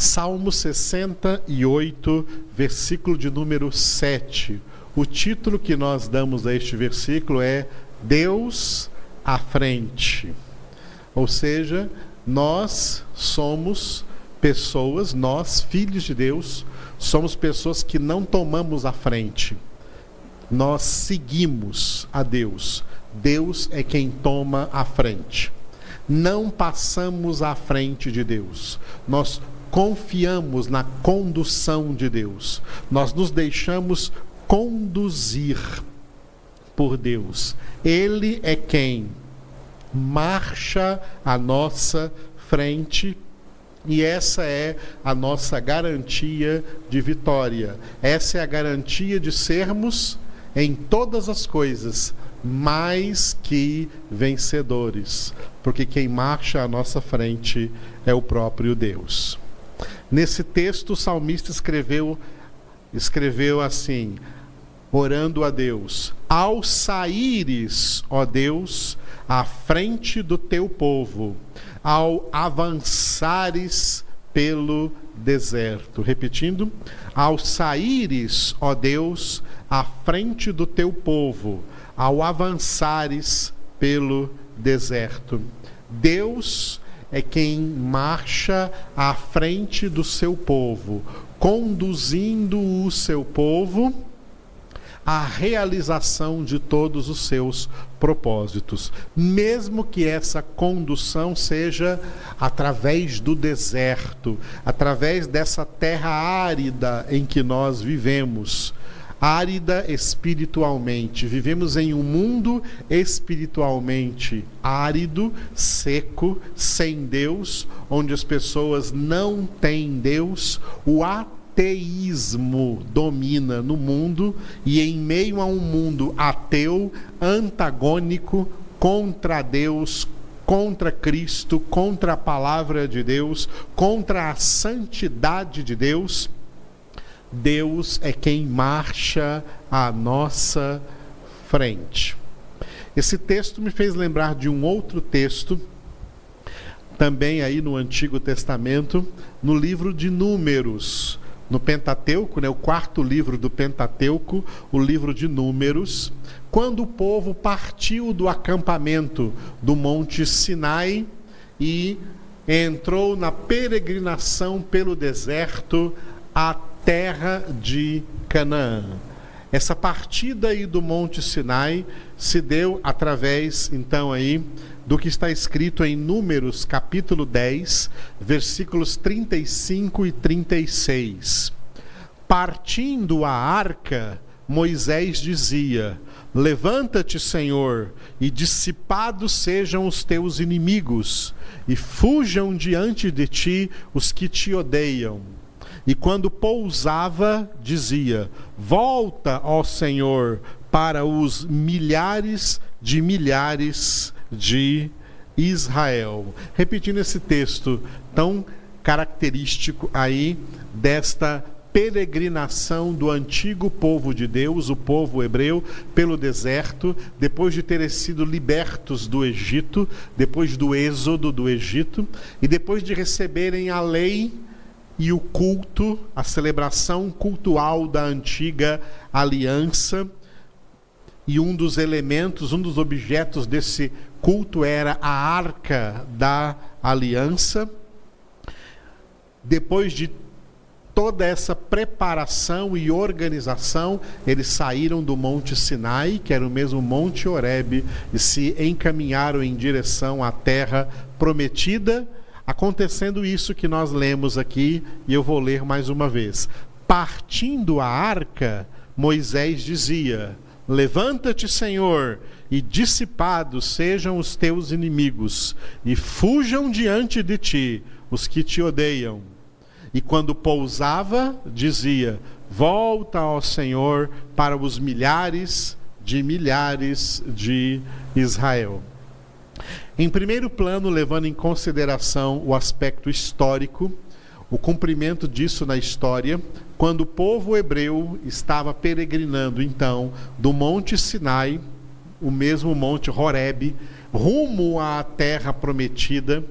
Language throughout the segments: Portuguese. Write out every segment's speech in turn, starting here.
Salmo 68, versículo de número 7. O título que nós damos a este versículo é Deus à frente. Ou seja, nós somos pessoas, nós, filhos de Deus, somos pessoas que não tomamos a frente. Nós seguimos a Deus. Deus é quem toma a frente. Não passamos à frente de Deus. Nós confiamos na condução de Deus. Nós nos deixamos conduzir por Deus. Ele é quem marcha à nossa frente e essa é a nossa garantia de vitória. Essa é a garantia de sermos em todas as coisas mais que vencedores, porque quem marcha à nossa frente é o próprio Deus. Nesse texto o salmista escreveu escreveu assim: orando a Deus: Ao saíres, ó Deus, à frente do teu povo, ao avançares pelo deserto. Repetindo: Ao saíres, ó Deus, à frente do teu povo, ao avançares pelo deserto. Deus é quem marcha à frente do seu povo, conduzindo o seu povo à realização de todos os seus propósitos, mesmo que essa condução seja através do deserto, através dessa terra árida em que nós vivemos árida espiritualmente. Vivemos em um mundo espiritualmente árido, seco, sem Deus, onde as pessoas não têm Deus. O ateísmo domina no mundo e em meio a um mundo ateu, antagônico contra Deus, contra Cristo, contra a palavra de Deus, contra a santidade de Deus, Deus é quem marcha à nossa frente. Esse texto me fez lembrar de um outro texto, também aí no Antigo Testamento, no livro de Números, no Pentateuco, né, o quarto livro do Pentateuco, o livro de Números, quando o povo partiu do acampamento do Monte Sinai e entrou na peregrinação pelo deserto até terra de Canaã. Essa partida aí do Monte Sinai se deu através, então, aí, do que está escrito em Números, capítulo 10, versículos 35 e 36. Partindo a arca, Moisés dizia: Levanta-te, Senhor, e dissipados sejam os teus inimigos, e fujam diante de ti os que te odeiam e quando pousava, dizia: Volta, ó Senhor, para os milhares de milhares de Israel. Repetindo esse texto tão característico aí desta peregrinação do antigo povo de Deus, o povo hebreu, pelo deserto, depois de terem sido libertos do Egito, depois do êxodo do Egito, e depois de receberem a lei e o culto, a celebração cultual da antiga aliança. E um dos elementos, um dos objetos desse culto era a arca da aliança. Depois de toda essa preparação e organização, eles saíram do Monte Sinai, que era o mesmo Monte Horebe, e se encaminharam em direção à terra prometida Acontecendo isso que nós lemos aqui, e eu vou ler mais uma vez. Partindo a arca, Moisés dizia: Levanta-te, Senhor, e dissipados sejam os teus inimigos, e fujam diante de ti os que te odeiam. E quando pousava, dizia: Volta, ó Senhor, para os milhares de milhares de Israel. Em primeiro plano, levando em consideração o aspecto histórico, o cumprimento disso na história, quando o povo hebreu estava peregrinando então do Monte Sinai, o mesmo Monte Horebe, rumo à terra prometida,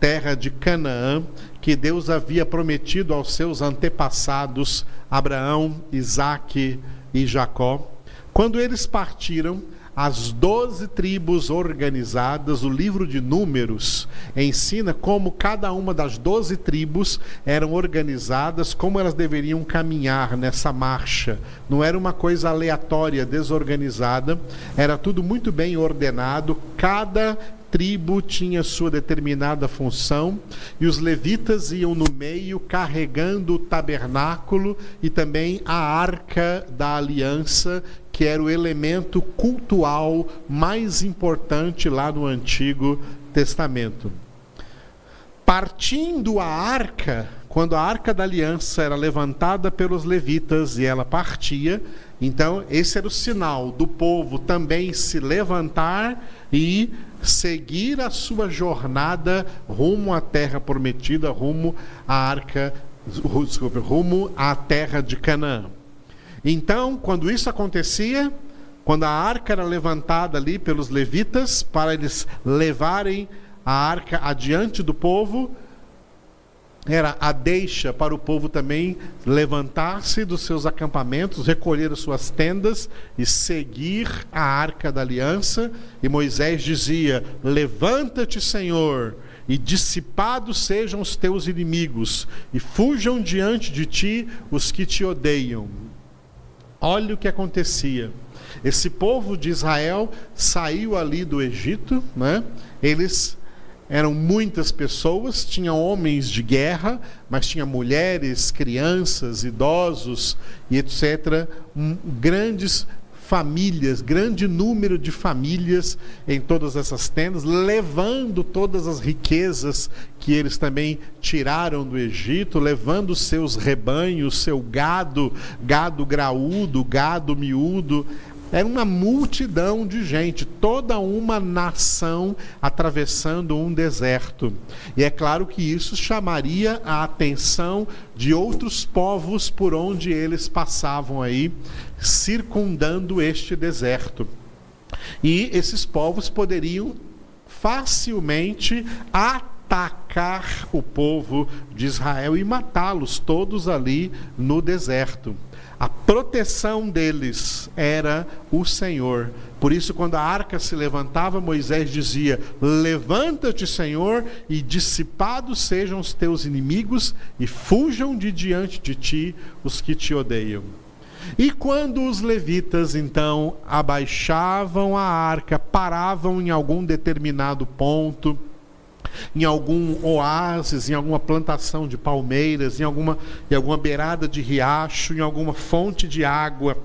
terra de Canaã, que Deus havia prometido aos seus antepassados, Abraão, Isaque e Jacó. Quando eles partiram, as doze tribos organizadas, o livro de Números ensina como cada uma das doze tribos eram organizadas, como elas deveriam caminhar nessa marcha. Não era uma coisa aleatória, desorganizada, era tudo muito bem ordenado, cada tribo tinha sua determinada função e os levitas iam no meio carregando o tabernáculo e também a arca da aliança, que era o elemento cultual mais importante lá no Antigo Testamento. Partindo a arca, quando a arca da aliança era levantada pelos levitas e ela partia, então esse era o sinal do povo também se levantar e seguir a sua jornada rumo à terra prometida, rumo à arca, desculpa, rumo à terra de Canaã. Então, quando isso acontecia, quando a arca era levantada ali pelos levitas para eles levarem a arca adiante do povo, era a deixa para o povo também levantar-se dos seus acampamentos, recolher as suas tendas e seguir a arca da aliança. E Moisés dizia: Levanta-te, Senhor, e dissipados sejam os teus inimigos, e fujam diante de ti os que te odeiam. Olha o que acontecia. Esse povo de Israel saiu ali do Egito, né? Eles eram muitas pessoas, tinha homens de guerra, mas tinha mulheres, crianças, idosos e etc. Um, grandes famílias, grande número de famílias em todas essas tendas, levando todas as riquezas que eles também tiraram do Egito, levando seus rebanhos, seu gado, gado graúdo, gado miúdo, era uma multidão de gente, toda uma nação atravessando um deserto. E é claro que isso chamaria a atenção de outros povos por onde eles passavam aí, circundando este deserto. E esses povos poderiam facilmente atacar o povo de Israel e matá-los todos ali no deserto. A proteção deles era o Senhor. Por isso, quando a arca se levantava, Moisés dizia: Levanta-te, Senhor, e dissipados sejam os teus inimigos, e fujam de diante de ti os que te odeiam. E quando os levitas então abaixavam a arca, paravam em algum determinado ponto, em algum oásis, em alguma plantação de palmeiras, em alguma, em alguma beirada de riacho, em alguma fonte de água,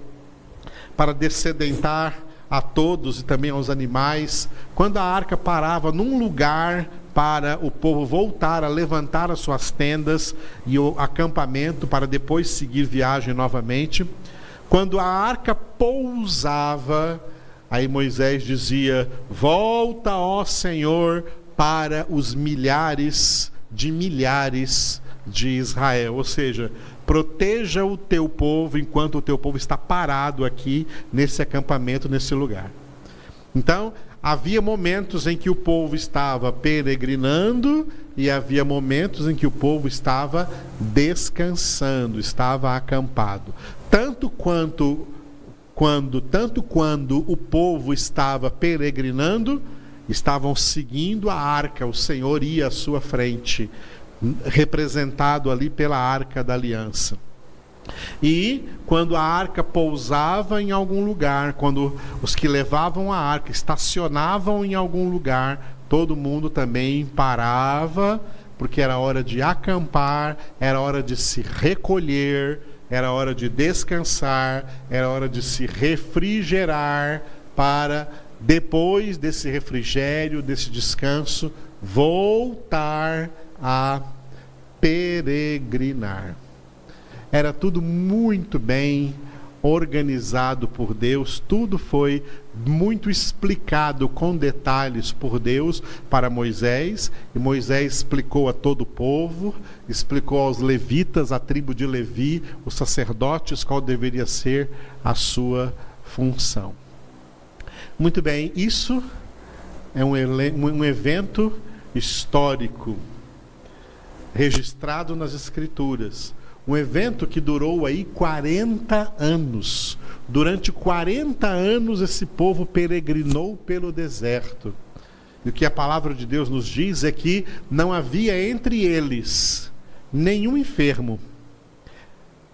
para descedentar a todos e também aos animais. Quando a arca parava num lugar para o povo voltar a levantar as suas tendas e o acampamento para depois seguir viagem novamente. Quando a arca pousava, aí Moisés dizia: Volta, ó Senhor, para os milhares de milhares de Israel. Ou seja, proteja o teu povo enquanto o teu povo está parado aqui nesse acampamento, nesse lugar. Então, havia momentos em que o povo estava peregrinando e havia momentos em que o povo estava descansando, estava acampado. Tanto quanto quando tanto quando o povo estava peregrinando, estavam seguindo a arca, o Senhor ia à sua frente, representado ali pela arca da aliança. E quando a arca pousava em algum lugar, quando os que levavam a arca estacionavam em algum lugar, todo mundo também parava, porque era hora de acampar, era hora de se recolher, era hora de descansar, era hora de se refrigerar para depois desse refrigério, desse descanso, voltar a peregrinar. Era tudo muito bem organizado por Deus, tudo foi muito explicado com detalhes por Deus para Moisés, e Moisés explicou a todo o povo, explicou aos levitas, a tribo de Levi, os sacerdotes, qual deveria ser a sua função. Muito bem, isso é um, um evento histórico registrado nas Escrituras. Um evento que durou aí 40 anos. Durante 40 anos esse povo peregrinou pelo deserto. E o que a palavra de Deus nos diz é que não havia entre eles nenhum enfermo,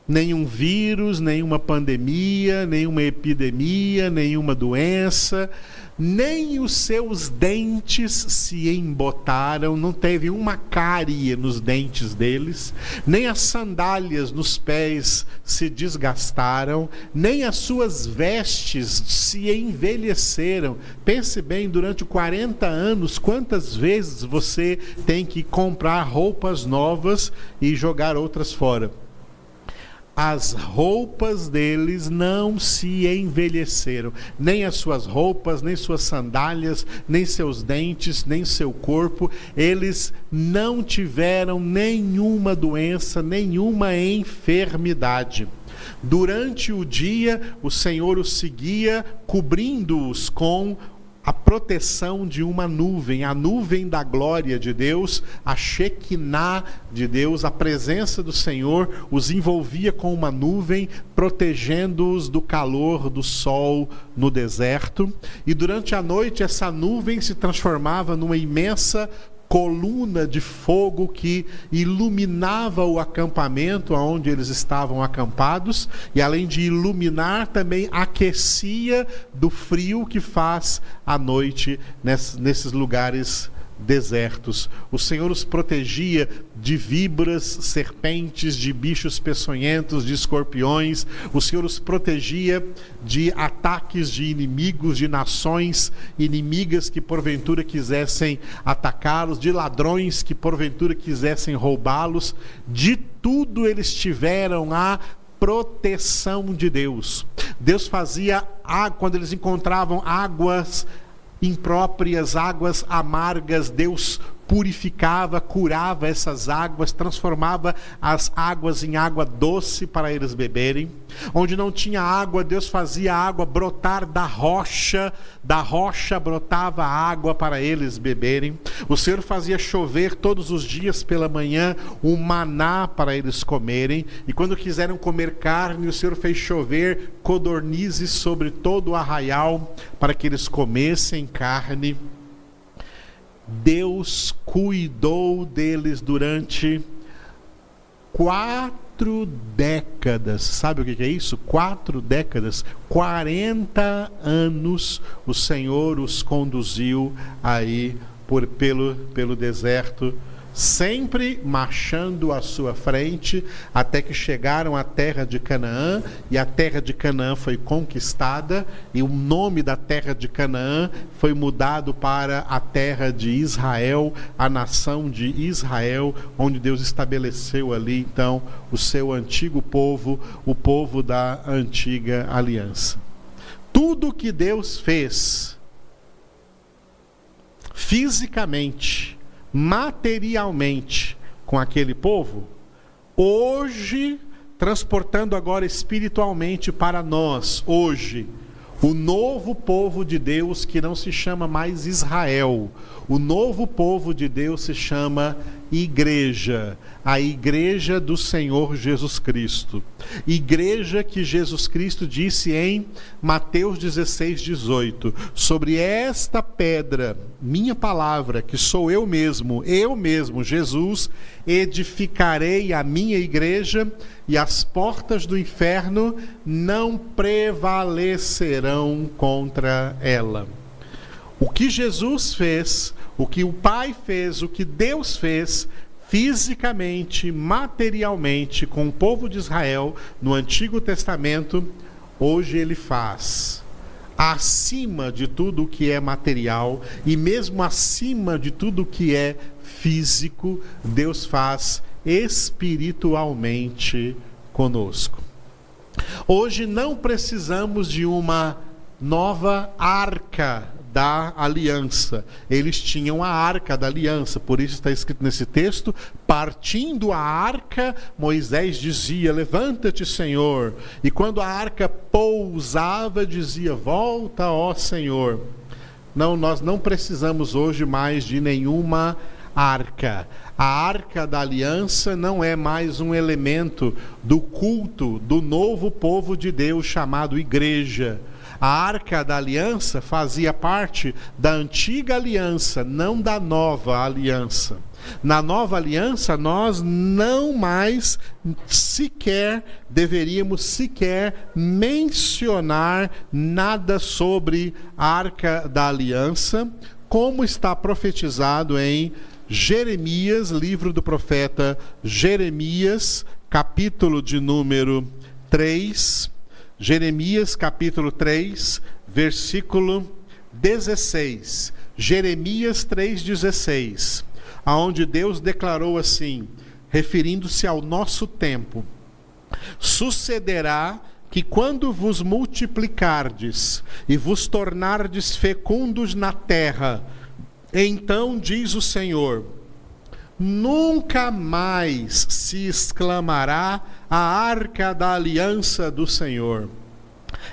nenhum vírus, nenhuma pandemia, nenhuma epidemia, nenhuma doença, nem os seus dentes se embotaram, não teve uma cárie nos dentes deles, nem as sandálias nos pés se desgastaram, nem as suas vestes se envelheceram. Pense bem, durante 40 anos, quantas vezes você tem que comprar roupas novas e jogar outras fora? As roupas deles não se envelheceram, nem as suas roupas, nem suas sandálias, nem seus dentes, nem seu corpo, eles não tiveram nenhuma doença, nenhuma enfermidade. Durante o dia, o Senhor os seguia, cobrindo-os com a proteção de uma nuvem, a nuvem da glória de Deus, a Shekinah de Deus, a presença do Senhor os envolvia com uma nuvem, protegendo-os do calor do sol no deserto. E durante a noite, essa nuvem se transformava numa imensa coluna de fogo que iluminava o acampamento onde eles estavam acampados e além de iluminar também aquecia do frio que faz à noite nesses lugares desertos. O Senhor os protegia de víboras, serpentes, de bichos peçonhentos, de escorpiões. O Senhor os protegia de ataques de inimigos, de nações inimigas que porventura quisessem atacá-los, de ladrões que porventura quisessem roubá-los. De tudo eles tiveram a proteção de Deus. Deus fazia, quando eles encontravam águas impróprias, águas amargas, Deus purificava, curava essas águas, transformava as águas em água doce para eles beberem. Onde não tinha água, Deus fazia a água brotar da rocha, da rocha brotava água para eles beberem. O Senhor fazia chover todos os dias pela manhã um maná para eles comerem, e quando quiseram comer carne, o Senhor fez chover codornizes sobre todo o arraial para que eles comessem carne. Deus cuidou deles durante quatro décadas. Sabe o que é isso? Quatro décadas, 40 anos, o Senhor os conduziu aí por, pelo, pelo deserto sempre marchando à sua frente, até que chegaram à terra de Canaã, e a terra de Canaã foi conquistada, e o nome da terra de Canaã foi mudado para a terra de Israel, a nação de Israel, onde Deus estabeleceu ali então o seu antigo povo, o povo da antiga aliança. Tudo que Deus fez fisicamente, materialmente com aquele povo, hoje, transportando agora espiritualmente para nós, hoje, o novo povo de Deus que não se chama mais Israel, o novo povo de Deus se chama igreja, a igreja do Senhor Jesus Cristo. Igreja que Jesus Cristo disse em Mateus 16, 18: Sobre esta pedra, minha palavra, que sou eu mesmo, eu mesmo, Jesus, edificarei a minha igreja e as portas do inferno não prevalecerão contra ela. O que Jesus fez o que o Pai fez, o que Deus fez, fisicamente, materialmente, com o povo de Israel no Antigo Testamento, hoje Ele faz. Acima de tudo o que é material e mesmo acima de tudo o que é físico, Deus faz espiritualmente conosco. Hoje não precisamos de uma nova arca da aliança. Eles tinham a arca da aliança, por isso está escrito nesse texto: partindo a arca, Moisés dizia: Levanta-te, Senhor. E quando a arca pousava, dizia: Volta, ó Senhor. Não, nós não precisamos hoje mais de nenhuma arca. A arca da aliança não é mais um elemento do culto do novo povo de Deus chamado igreja. A arca da aliança fazia parte da antiga aliança, não da nova aliança. Na nova aliança, nós não mais sequer deveríamos sequer mencionar nada sobre a arca da aliança, como está profetizado em Jeremias, livro do profeta Jeremias, capítulo de número 3. Jeremias, capítulo 3, versículo 16. Jeremias 3,16, aonde Deus declarou assim, referindo-se ao nosso tempo: Sucederá que quando vos multiplicardes e vos tornardes fecundos na terra, então diz o Senhor: nunca mais se exclamará a arca da aliança do Senhor.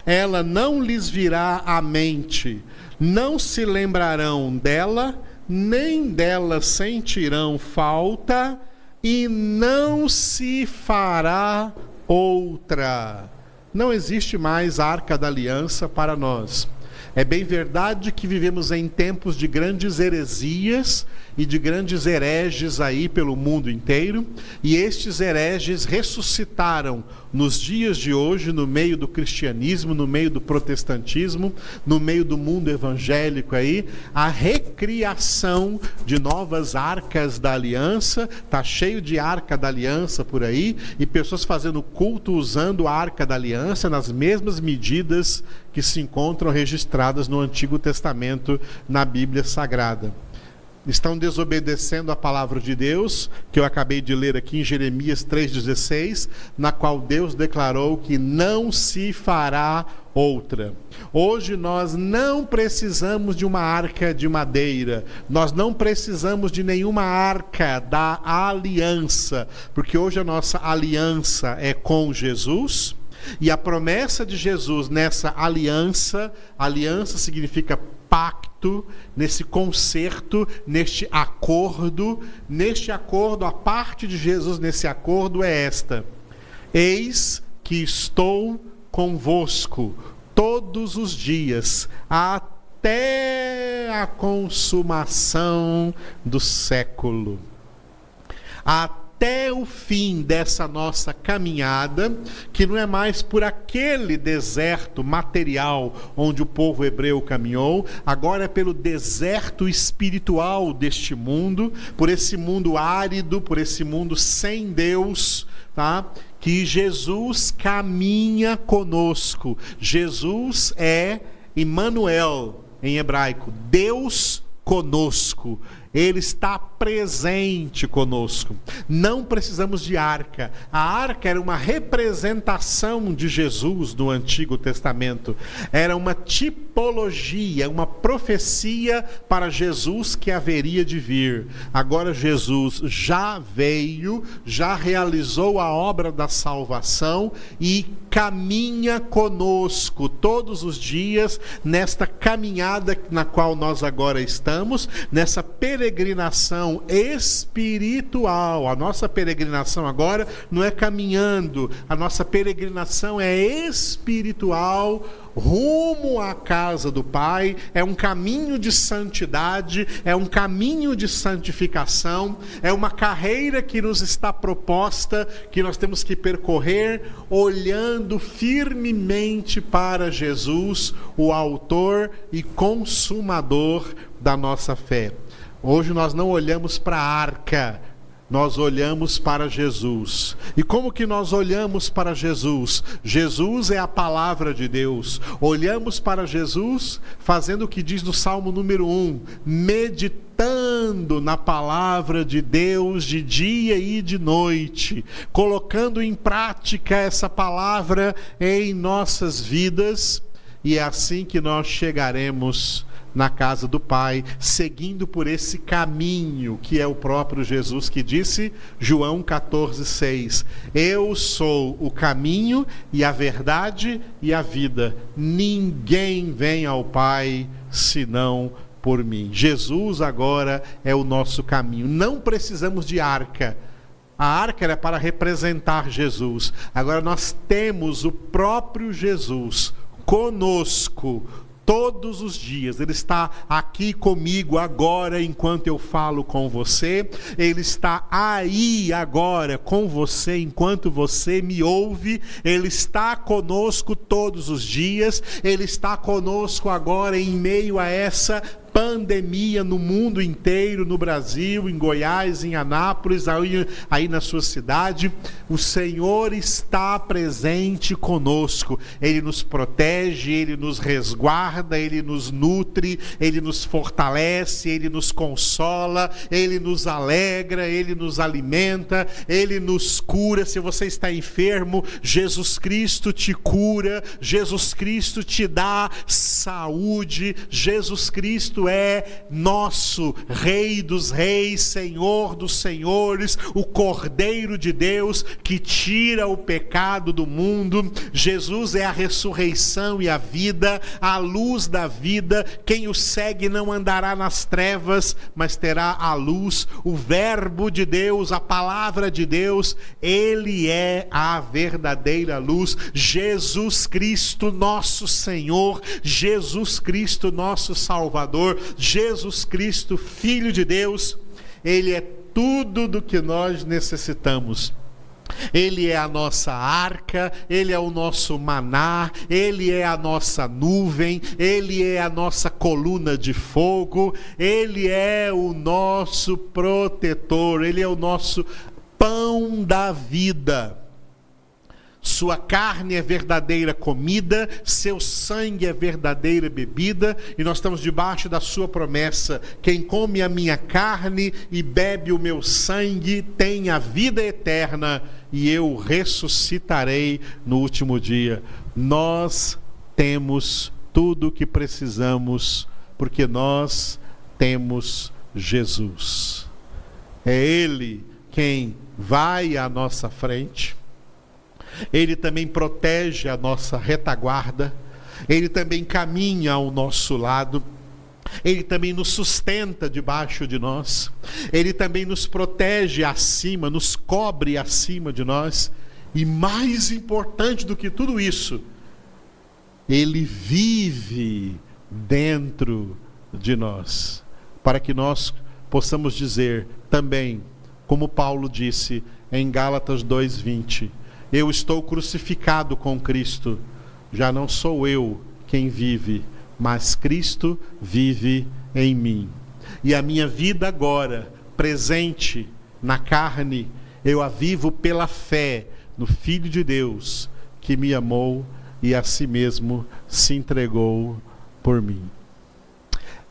Ela não lhes virá à mente, não se lembrarão dela, nem dela sentirão falta, e não se fará outra. Não existe mais arca da aliança para nós. É bem verdade que vivemos em tempos de grandes heresias e de grandes hereges aí pelo mundo inteiro, e estes hereges ressuscitaram nos dias de hoje, no meio do cristianismo, no meio do protestantismo, no meio do mundo evangélico aí, a recriação de novas arcas da aliança, tá cheio de arca da aliança por aí, e pessoas fazendo culto usando a arca da aliança nas mesmas medidas que se encontram registradas no Antigo Testamento na Bíblia Sagrada estão desobedecendo a palavra de Deus, que eu acabei de ler aqui em Jeremias 3,16, na qual Deus declarou que não se fará outra. Hoje nós não precisamos de uma arca de madeira, nós não precisamos de nenhuma arca da aliança, porque hoje a nossa aliança é com Jesus. E a promessa de Jesus nessa aliança, aliança significa pacto, nesse concerto, neste acordo. Neste acordo, a parte de Jesus nesse acordo é esta: Eis que estou convosco todos os dias, até a consumação do século. Até até o fim dessa nossa caminhada, que não é mais por aquele deserto material onde o povo hebreu caminhou, agora é pelo deserto espiritual deste mundo, por esse mundo árido, por esse mundo sem Deus, tá? Que Jesus caminha conosco. Jesus é Emmanuel em hebraico, Deus conosco. Ele está presente conosco. Não precisamos de arca. A arca era uma representação de Jesus no Antigo Testamento. Era uma tipologia, uma profecia para Jesus que haveria de vir. Agora Jesus já veio, já realizou a obra da salvação e caminha conosco todos os dias nesta caminhada na qual nós agora estamos, nessa peregrinação espiritual. A nossa peregrinação agora não é caminhando, a nossa peregrinação é espiritual rumo à casa do Pai, é um caminho de santidade, é um caminho de santificação, é uma carreira que nos está proposta, que nós temos que percorrer olhando firmemente para Jesus, o Autor e Consumador da nossa fé. Hoje nós não olhamos para a arca, nós olhamos para Jesus. E como que nós olhamos para Jesus? Jesus é a palavra de Deus. Olhamos para Jesus fazendo o que diz no Salmo número 1, meditando na palavra de Deus de dia e de noite, colocando em prática essa palavra em nossas vidas, e é assim que nós chegaremos na casa do Pai, seguindo por esse caminho que é o próprio Jesus que disse, João 14:6. Eu sou o caminho e a verdade e a vida. Ninguém vem ao Pai senão por mim. Jesus agora é o nosso caminho. Não precisamos de arca. A arca era para representar Jesus. Agora nós temos o próprio Jesus conosco todos os dias. Ele está aqui comigo agora enquanto eu falo com você. Ele está aí agora com você enquanto você me ouve. Ele está conosco todos os dias. Ele está conosco agora em meio a essa pandemia no mundo inteiro, no Brasil, em Goiás, em Anápolis, aí, aí na sua cidade. O Senhor está presente conosco. Ele nos protege, ele nos resguarda, ele nos nutre, ele nos fortalece, ele nos consola, ele nos alegra, ele nos alimenta, ele nos cura. Se você está enfermo, Jesus Cristo te cura, Jesus Cristo te dá saúde, Jesus Cristo é nosso Rei dos Reis, Senhor dos Senhores, o Cordeiro de Deus que tira o pecado do mundo. Jesus é a ressurreição e a vida, a luz da vida. Quem o segue não andará nas trevas, mas terá a luz. O Verbo de Deus, a palavra de Deus, ele é a verdadeira luz. Jesus Cristo, nosso Senhor, Jesus Cristo, nosso Salvador. Jesus Cristo, Filho de Deus, Ele é tudo do que nós necessitamos. Ele é a nossa arca, Ele é o nosso maná, Ele é a nossa nuvem, Ele é a nossa coluna de fogo, Ele é o nosso protetor, Ele é o nosso pão da vida. Sua carne é verdadeira comida, seu sangue é verdadeira bebida, e nós estamos debaixo da sua promessa: quem come a minha carne e bebe o meu sangue tem a vida eterna, e eu ressuscitarei no último dia. Nós temos tudo o que precisamos, porque nós temos Jesus. É Ele quem vai à nossa frente ele também protege a nossa retaguarda, ele também caminha ao nosso lado. Ele também nos sustenta debaixo de nós, Ele também nos protege acima, nos cobre acima de nós, e mais importante do que tudo isso, Ele vive dentro de nós, para que nós possamos dizer também, como Paulo disse em Gálatas 2,20: eu estou crucificado com Cristo. Já não sou eu quem vive, mas Cristo vive em mim. E a minha vida agora, presente na carne, eu a vivo pela fé no Filho de Deus, que me amou e a si mesmo se entregou por mim.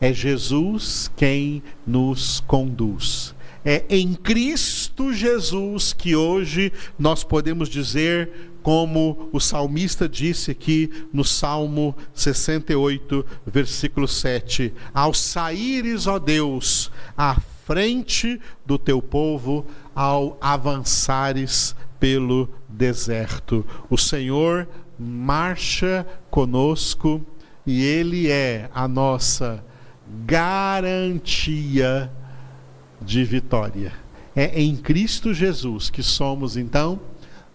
É Jesus quem nos conduz. É em Cristo Jesus que hoje nós podemos dizer, como o salmista disse aqui no Salmo 68, versículo 7: Ao saíres, ó Deus, à frente do teu povo, ao avançares pelo deserto. O Senhor marcha conosco e Ele é a nossa garantia de vitória. É em Cristo Jesus que somos, então,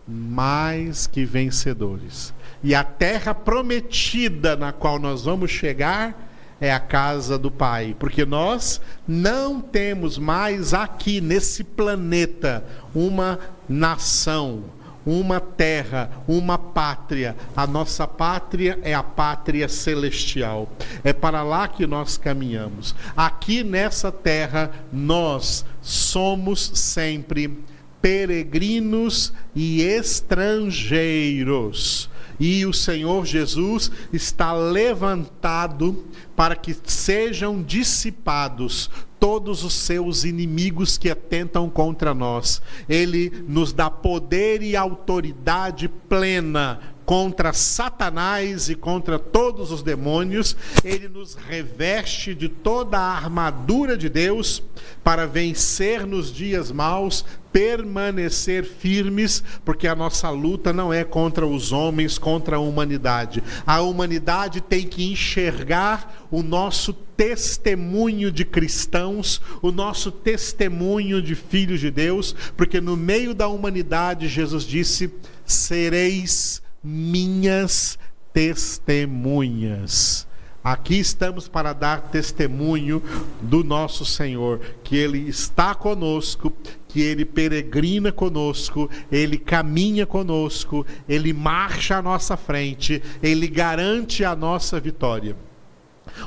mais que vencedores. E a terra prometida na qual nós vamos chegar é a casa do Pai, porque nós não temos mais aqui nesse planeta uma nação, uma terra, uma pátria. A nossa pátria é a pátria celestial. É para lá que nós caminhamos. Aqui nessa terra, nós somos sempre peregrinos e estrangeiros. E o Senhor Jesus está levantado para que sejam dissipados todos os seus inimigos que atentam contra nós. Ele nos dá poder e autoridade plena contra Satanás e contra todos os demônios, ele nos reveste de toda a armadura de Deus para vencer nos dias maus, permanecer firmes, porque a nossa luta não é contra os homens, contra a humanidade. A humanidade tem que enxergar o nosso testemunho de cristãos, o nosso testemunho de filhos de Deus, porque no meio da humanidade Jesus disse: sereis minhas testemunhas. Aqui estamos para dar testemunho do nosso Senhor, que Ele está conosco, que Ele peregrina conosco, Ele caminha conosco, Ele marcha à nossa frente, Ele garante a nossa vitória.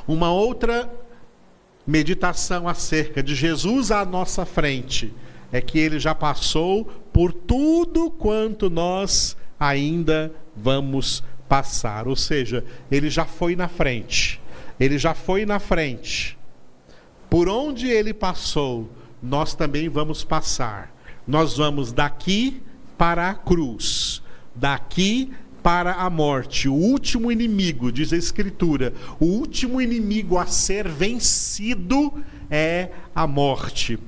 Uma outra meditação acerca de Jesus à nossa frente é que Ele já passou por tudo quanto nós ainda vamos passar. Ou seja, ele já foi na frente. Ele já foi na frente. Por onde ele passou, nós também vamos passar. Nós vamos daqui para a cruz, daqui para a morte. O último inimigo, diz a Escritura, o último inimigo a ser vencido é a morte.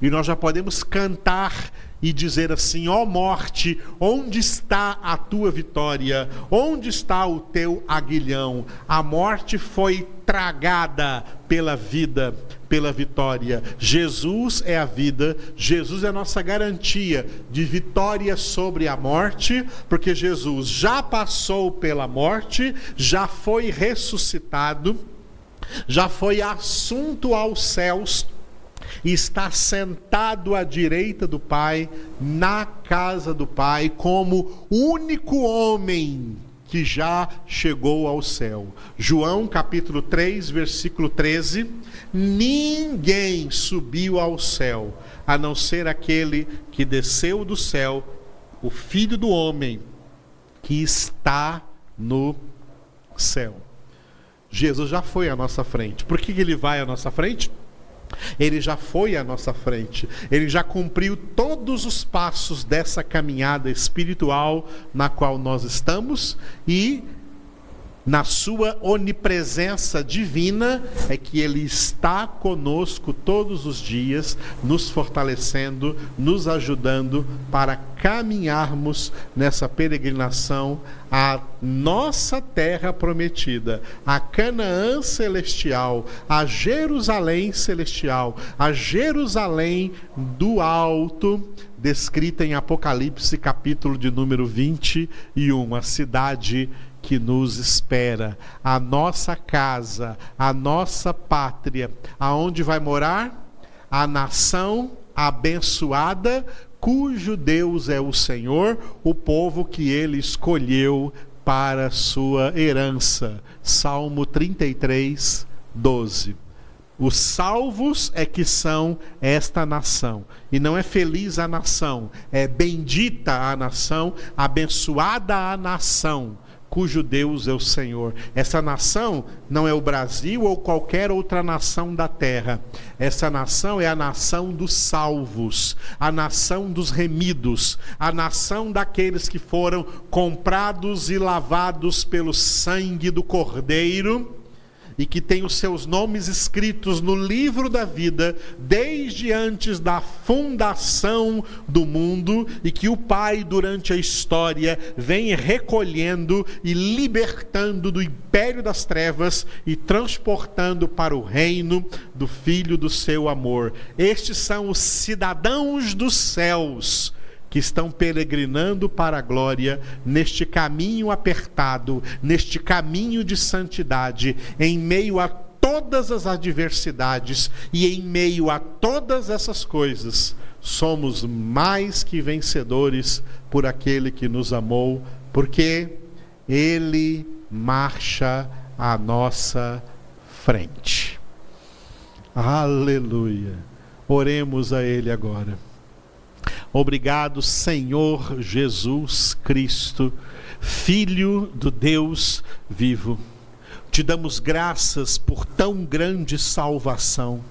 E nós já podemos cantar e dizer assim: ó oh morte, onde está a tua vitória? Onde está o teu aguilhão? A morte foi tragada pela vida, pela vitória. Jesus é a vida, Jesus é a nossa garantia de vitória sobre a morte, porque Jesus já passou pela morte, já foi ressuscitado, já foi assunto aos céus está sentado à direita do Pai, na casa do Pai, como único homem que já chegou ao céu. João capítulo 3, versículo 13: Ninguém subiu ao céu, a não ser aquele que desceu do céu, o Filho do homem, que está no céu. Jesus já foi à nossa frente. Por que ele vai à nossa frente? Ele já foi à nossa frente, ele já cumpriu todos os passos dessa caminhada espiritual na qual nós estamos e na sua onipresença divina, é que Ele está conosco todos os dias, nos fortalecendo, nos ajudando para caminharmos nessa peregrinação à nossa terra prometida, a Canaã celestial, a Jerusalém celestial, a Jerusalém do alto, descrita em Apocalipse, capítulo de número 21, a cidade que nos espera, a nossa casa, a nossa pátria, aonde vai morar a nação abençoada, cujo Deus é o Senhor, o povo que ele escolheu para sua herança. Salmo 33, 12. Os salvos é que são esta nação. E não é feliz a nação, é bendita a nação, abençoada a nação cujo Deus é o Senhor. Essa nação não é o Brasil ou qualquer outra nação da terra. Essa nação é a nação dos salvos, a nação dos remidos, a nação daqueles que foram comprados e lavados pelo sangue do Cordeiro e que tem os seus nomes escritos no livro da vida desde antes da fundação do mundo e que o Pai, durante a história, vem recolhendo e libertando do império das trevas e transportando para o reino do Filho do seu amor. Estes são os cidadãos dos céus que estão peregrinando para a glória neste caminho apertado, neste caminho de santidade, em meio a todas as adversidades e em meio a todas essas coisas, somos mais que vencedores por aquele que nos amou, porque ele marcha à nossa frente. Aleluia. Oremos a ele agora. Obrigado, Senhor Jesus Cristo, Filho do Deus vivo. Te damos graças por tão grande salvação.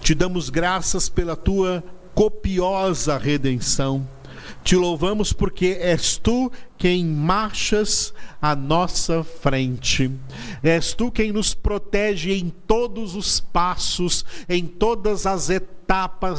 Te damos graças pela tua copiosa redenção. Te louvamos porque és tu quem marchas à nossa frente. És tu quem nos protege em todos os passos, em todas as etapas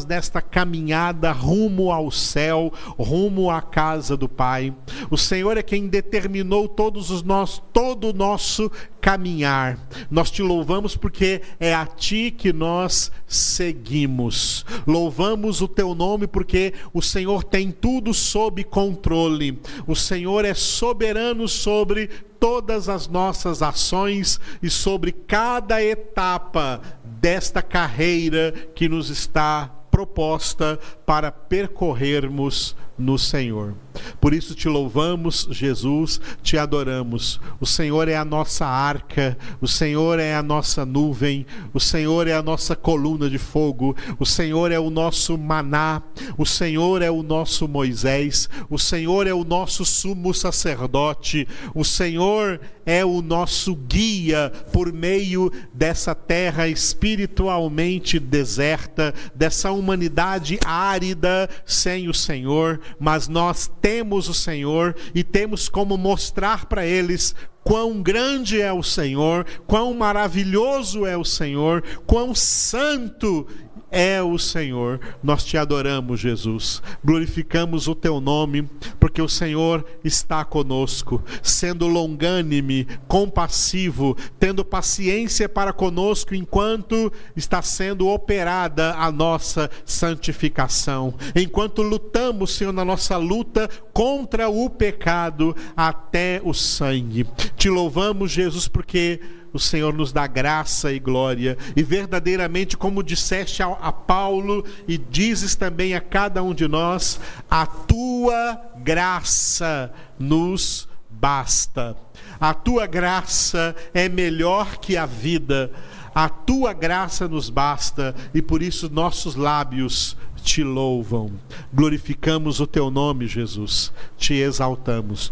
desta caminhada rumo ao céu, rumo à casa do Pai. O Senhor é quem determinou todos os nossos, todo o nosso caminhar. Nós te louvamos porque é a ti que nós seguimos. Louvamos o teu nome porque o Senhor tem tudo sob controle. O Senhor é soberano sobre todas as nossas ações e sobre cada etapa desta carreira que nos está proposta para percorrermos no Senhor. Por isso te louvamos, Jesus, te adoramos. O Senhor é a nossa arca, o Senhor é a nossa nuvem, o Senhor é a nossa coluna de fogo, o Senhor é o nosso maná, o Senhor é o nosso Moisés, o Senhor é o nosso sumo sacerdote, o Senhor é o nosso guia por meio dessa terra espiritualmente deserta, dessa humanidade árida sem o Senhor, mas nós temos o Senhor e temos como mostrar para eles quão grande é o Senhor, quão maravilhoso é o Senhor, quão santo é o Senhor. Nós te adoramos, Jesus. Glorificamos o teu nome, porque o Senhor está conosco, sendo longânime, compassivo, tendo paciência para conosco enquanto está sendo operada a nossa santificação. Enquanto lutamos, Senhor, na nossa luta contra o pecado até o sangue. Te louvamos, Jesus, porque o Senhor nos dá graça e glória, e verdadeiramente, como disseste a, Paulo e dizes também a cada um de nós, a tua graça nos basta. A tua graça é melhor que a vida. A tua graça nos basta e por isso nossos lábios te louvam. Glorificamos o teu nome, Jesus. Te exaltamos.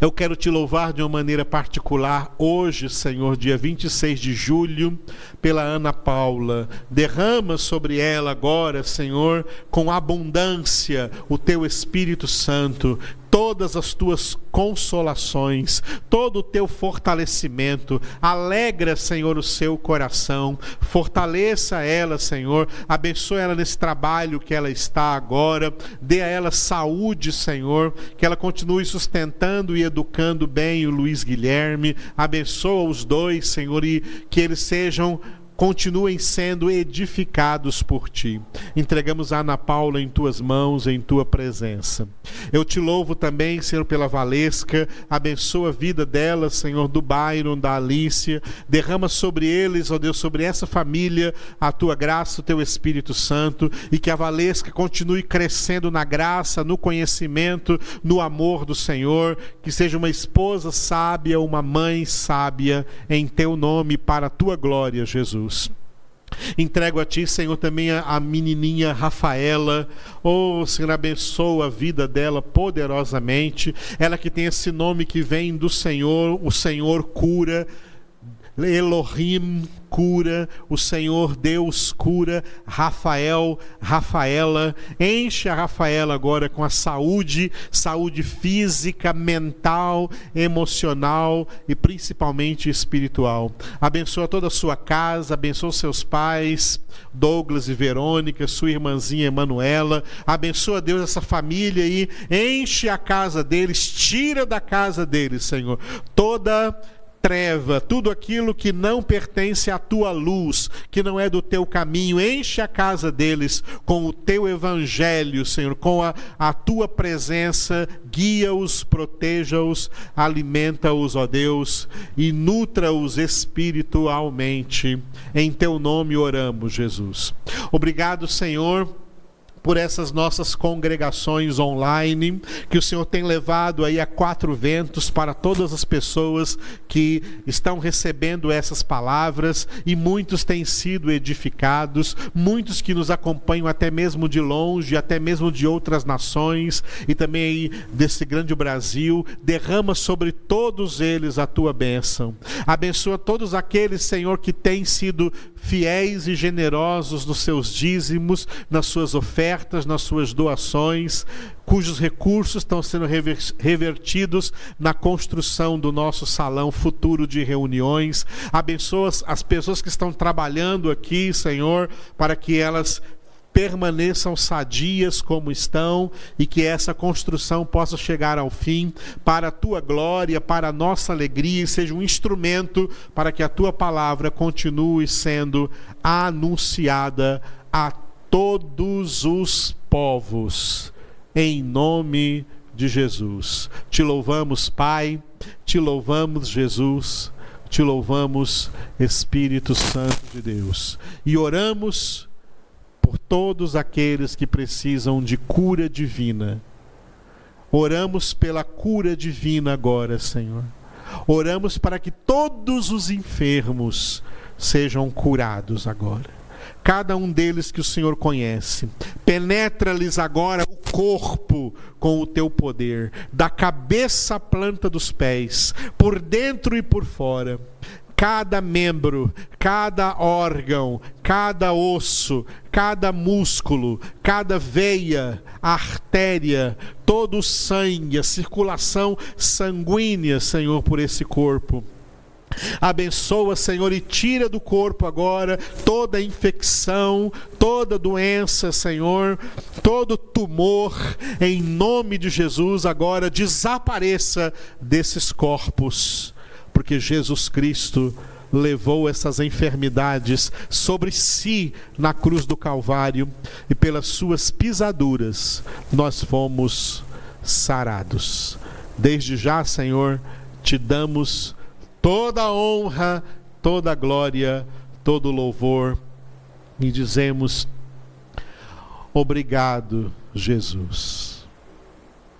Eu quero te louvar de uma maneira particular hoje, Senhor, dia 26 de julho, pela Ana Paula. Derrama sobre ela agora, Senhor, com abundância o teu Espírito Santo todas as tuas consolações, todo o teu fortalecimento. Alegra, Senhor, o seu coração. Fortaleça ela, Senhor. Abençoe ela nesse trabalho que ela está agora. Dê a ela saúde, Senhor. Que ela continue sustentando e educando bem o Luiz Guilherme. Abençoa os dois, Senhor, e que eles sejam continuem sendo edificados por ti. Entregamos a Ana Paula em tuas mãos, em tua presença. Eu te louvo também, Senhor, pela Valesca. Abençoa a vida dela, Senhor, do Byron, da Alicia. Derrama sobre eles, ó Deus, sobre essa família, a tua graça, o teu Espírito Santo. E que a Valesca continue crescendo na graça, no conhecimento, no amor do Senhor. Que seja uma esposa sábia, uma mãe sábia, em teu nome, para a tua glória, Jesus. Jesus. Entrego a Ti, Senhor, também a menininha Rafaela. Oh, Senhor, abençoa a vida dela poderosamente. Ela que tem esse nome que vem do Senhor, o Senhor cura. Elohim cura, o Senhor Deus cura, Rafael, Rafaela, enche a Rafaela agora com a saúde, saúde física, mental, emocional e principalmente espiritual. Abençoa toda a sua casa, abençoa seus pais, Douglas e Verônica, sua irmãzinha Emanuela, abençoa Deus essa família e enche a casa deles, tira da casa deles, Senhor, toda treva, tudo aquilo que não pertence à tua luz, que não é do teu caminho, enche a casa deles com o teu evangelho, Senhor, com a, a tua presença, guia-os, proteja-os, alimenta-os, ó Deus, e nutra-os espiritualmente. Em teu nome oramos, Jesus. Obrigado, Senhor por essas nossas congregações online, que o Senhor tem levado aí a quatro ventos para todas as pessoas que estão recebendo essas palavras e muitos têm sido edificados, muitos que nos acompanham até mesmo de longe, até mesmo de outras nações e também aí desse grande Brasil, derrama sobre todos eles a tua bênção. Abençoa todos aqueles, Senhor, que têm sido fiéis e generosos nos seus dízimos, nas suas ofertas libertas nas suas doações, cujos recursos estão sendo revertidos na construção do nosso salão futuro de reuniões. Abençoa as pessoas que estão trabalhando aqui, Senhor, para que elas permaneçam sadias como estão e que essa construção possa chegar ao fim para a tua glória, para a nossa alegria e seja um instrumento para que a tua palavra continue sendo anunciada a todos os povos. Em nome de Jesus. Te louvamos, Pai, te louvamos, Jesus, te louvamos, Espírito Santo de Deus. E oramos por todos aqueles que precisam de cura divina. Oramos pela cura divina agora, Senhor. Oramos para que todos os enfermos sejam curados agora. Cada um deles que o Senhor conhece. Penetra-lhes agora o corpo com o teu poder, da cabeça à planta dos pés, por dentro e por fora cada membro, cada órgão, cada osso, cada músculo, cada veia, artéria, todo o sangue, a circulação sanguínea, Senhor, por esse corpo. Abençoa, Senhor, e tira do corpo agora toda infecção, toda doença, Senhor, todo tumor, em nome de Jesus, agora desapareça desses corpos porque Jesus Cristo levou essas enfermidades sobre si na cruz do Calvário e pelas suas pisaduras nós fomos sarados. Desde já, Senhor, te damos toda honra, toda glória, todo louvor e dizemos: Obrigado, Jesus.